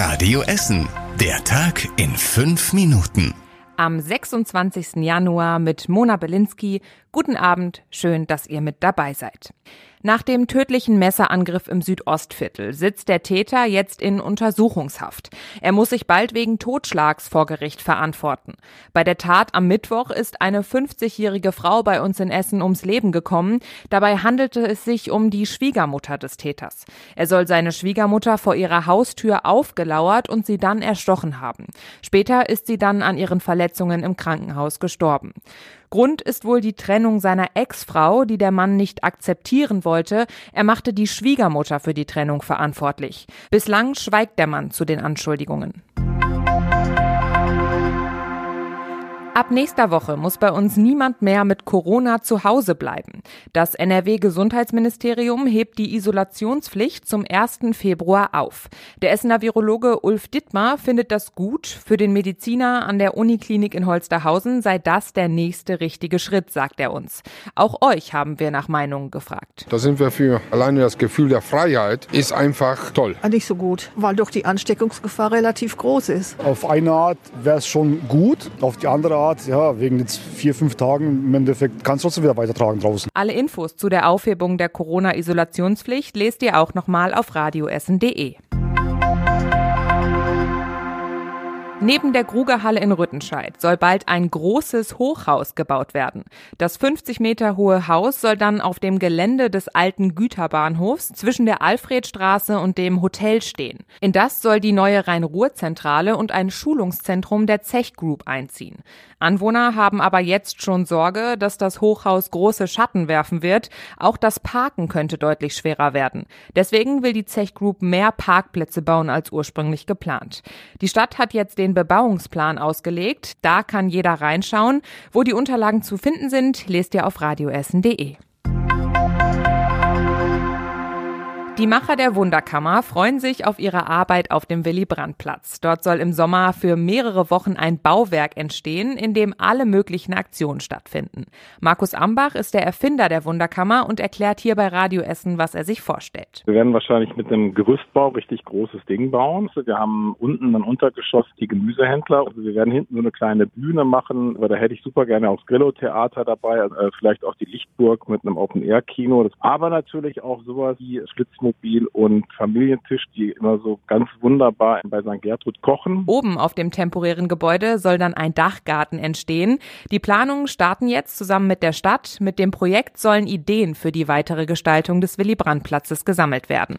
Radio Essen. Der Tag in fünf Minuten. Am 26. Januar mit Mona Belinsky. Guten Abend, schön, dass ihr mit dabei seid. Nach dem tödlichen Messerangriff im Südostviertel sitzt der Täter jetzt in Untersuchungshaft. Er muss sich bald wegen Totschlags vor Gericht verantworten. Bei der Tat am Mittwoch ist eine 50-jährige Frau bei uns in Essen ums Leben gekommen. Dabei handelte es sich um die Schwiegermutter des Täters. Er soll seine Schwiegermutter vor ihrer Haustür aufgelauert und sie dann erstochen haben. Später ist sie dann an ihren Verletzungen im Krankenhaus gestorben. Grund ist wohl die Trennung seiner Ex-Frau, die der Mann nicht akzeptieren wollte. Er machte die Schwiegermutter für die Trennung verantwortlich. Bislang schweigt der Mann zu den Anschuldigungen. Ab nächster Woche muss bei uns niemand mehr mit Corona zu Hause bleiben. Das NRW-Gesundheitsministerium hebt die Isolationspflicht zum 1. Februar auf. Der Essener Virologe Ulf Dittmar findet das gut. Für den Mediziner an der Uniklinik in Holsterhausen sei das der nächste richtige Schritt, sagt er uns. Auch euch haben wir nach Meinungen gefragt. Da sind wir für. Alleine das Gefühl der Freiheit ist einfach toll. Nicht so gut, weil doch die Ansteckungsgefahr relativ groß ist. Auf eine Art wäre es schon gut, auf die andere Art Art, ja, wegen jetzt vier, fünf Tagen im Endeffekt kannst du trotzdem wieder weitertragen draußen. Alle Infos zu der Aufhebung der Corona-Isolationspflicht lest ihr auch nochmal auf radioessen.de. Neben der Grugerhalle in Rüttenscheid soll bald ein großes Hochhaus gebaut werden. Das 50 Meter hohe Haus soll dann auf dem Gelände des alten Güterbahnhofs zwischen der Alfredstraße und dem Hotel stehen. In das soll die neue Rhein-Ruhr-Zentrale und ein Schulungszentrum der Zech Group einziehen. Anwohner haben aber jetzt schon Sorge, dass das Hochhaus große Schatten werfen wird. Auch das Parken könnte deutlich schwerer werden. Deswegen will die Zech Group mehr Parkplätze bauen als ursprünglich geplant. Die Stadt hat jetzt den den Bebauungsplan ausgelegt. Da kann jeder reinschauen. Wo die Unterlagen zu finden sind, lest ihr auf radioessen.de. Die Macher der Wunderkammer freuen sich auf ihre Arbeit auf dem Willy-Brandt-Platz. Dort soll im Sommer für mehrere Wochen ein Bauwerk entstehen, in dem alle möglichen Aktionen stattfinden. Markus Ambach ist der Erfinder der Wunderkammer und erklärt hier bei Radio Essen, was er sich vorstellt. Wir werden wahrscheinlich mit einem Gerüstbau richtig großes Ding bauen. Wir haben unten ein Untergeschoss die Gemüsehändler. Also wir werden hinten so eine kleine Bühne machen, weil da hätte ich super gerne auch Grillo-Theater dabei, äh, vielleicht auch die Lichtburg mit einem Open-Air-Kino. Aber natürlich auch sowas wie Schlitzen Wohnmobil und Familientisch, die immer so ganz wunderbar bei St. Gertrud kochen. Oben auf dem temporären Gebäude soll dann ein Dachgarten entstehen. Die Planungen starten jetzt zusammen mit der Stadt. Mit dem Projekt sollen Ideen für die weitere Gestaltung des Willy-Brandt-Platzes gesammelt werden.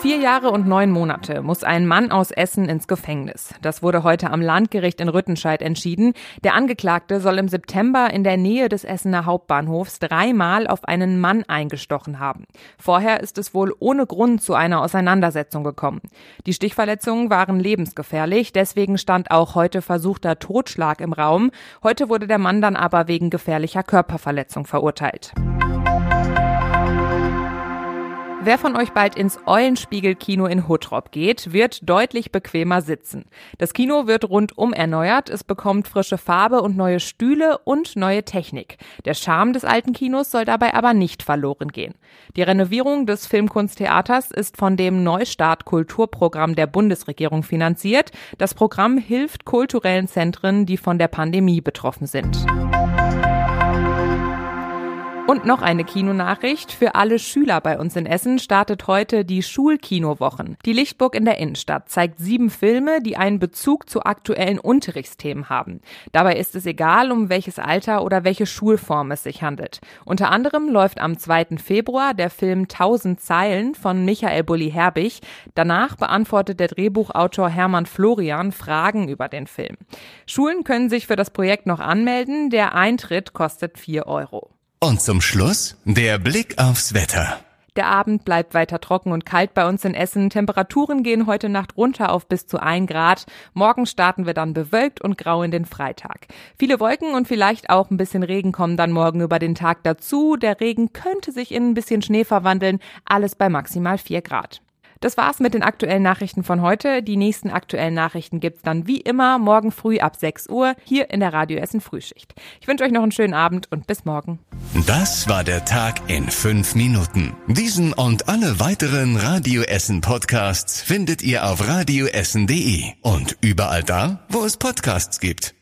Vier Jahre und neun Monate muss ein Mann aus Essen ins Gefängnis. Das wurde heute am Landgericht in Rüttenscheid entschieden. Der Angeklagte soll im September in der Nähe des Essener Hauptbahnhofs dreimal auf einen Mann eingestochen haben. Vorher ist es wohl ohne Grund zu einer Auseinandersetzung gekommen. Die Stichverletzungen waren lebensgefährlich, deswegen stand auch heute versuchter Totschlag im Raum. Heute wurde der Mann dann aber wegen gefährlicher Körperverletzung verurteilt. Wer von euch bald ins Eulenspiegel-Kino in Huttrop geht, wird deutlich bequemer sitzen. Das Kino wird rundum erneuert, es bekommt frische Farbe und neue Stühle und neue Technik. Der Charme des alten Kinos soll dabei aber nicht verloren gehen. Die Renovierung des Filmkunsttheaters ist von dem Neustart Kulturprogramm der Bundesregierung finanziert. Das Programm hilft kulturellen Zentren, die von der Pandemie betroffen sind. Und noch eine Kinonachricht. Für alle Schüler bei uns in Essen startet heute die Schulkinowochen. Die Lichtburg in der Innenstadt zeigt sieben Filme, die einen Bezug zu aktuellen Unterrichtsthemen haben. Dabei ist es egal, um welches Alter oder welche Schulform es sich handelt. Unter anderem läuft am 2. Februar der Film Tausend Zeilen von Michael Bulli-Herbig. Danach beantwortet der Drehbuchautor Hermann Florian Fragen über den Film. Schulen können sich für das Projekt noch anmelden. Der Eintritt kostet vier Euro. Und zum Schluss der Blick aufs Wetter. Der Abend bleibt weiter trocken und kalt bei uns in Essen. Temperaturen gehen heute Nacht runter auf bis zu ein Grad. Morgen starten wir dann bewölkt und grau in den Freitag. Viele Wolken und vielleicht auch ein bisschen Regen kommen dann morgen über den Tag dazu. Der Regen könnte sich in ein bisschen Schnee verwandeln. Alles bei maximal vier Grad. Das war's mit den aktuellen Nachrichten von heute. Die nächsten aktuellen Nachrichten gibt's dann wie immer morgen früh ab 6 Uhr hier in der Radio Essen Frühschicht. Ich wünsche euch noch einen schönen Abend und bis morgen. Das war der Tag in fünf Minuten. Diesen und alle weiteren Radio Essen Podcasts findet ihr auf radioessen.de und überall da, wo es Podcasts gibt.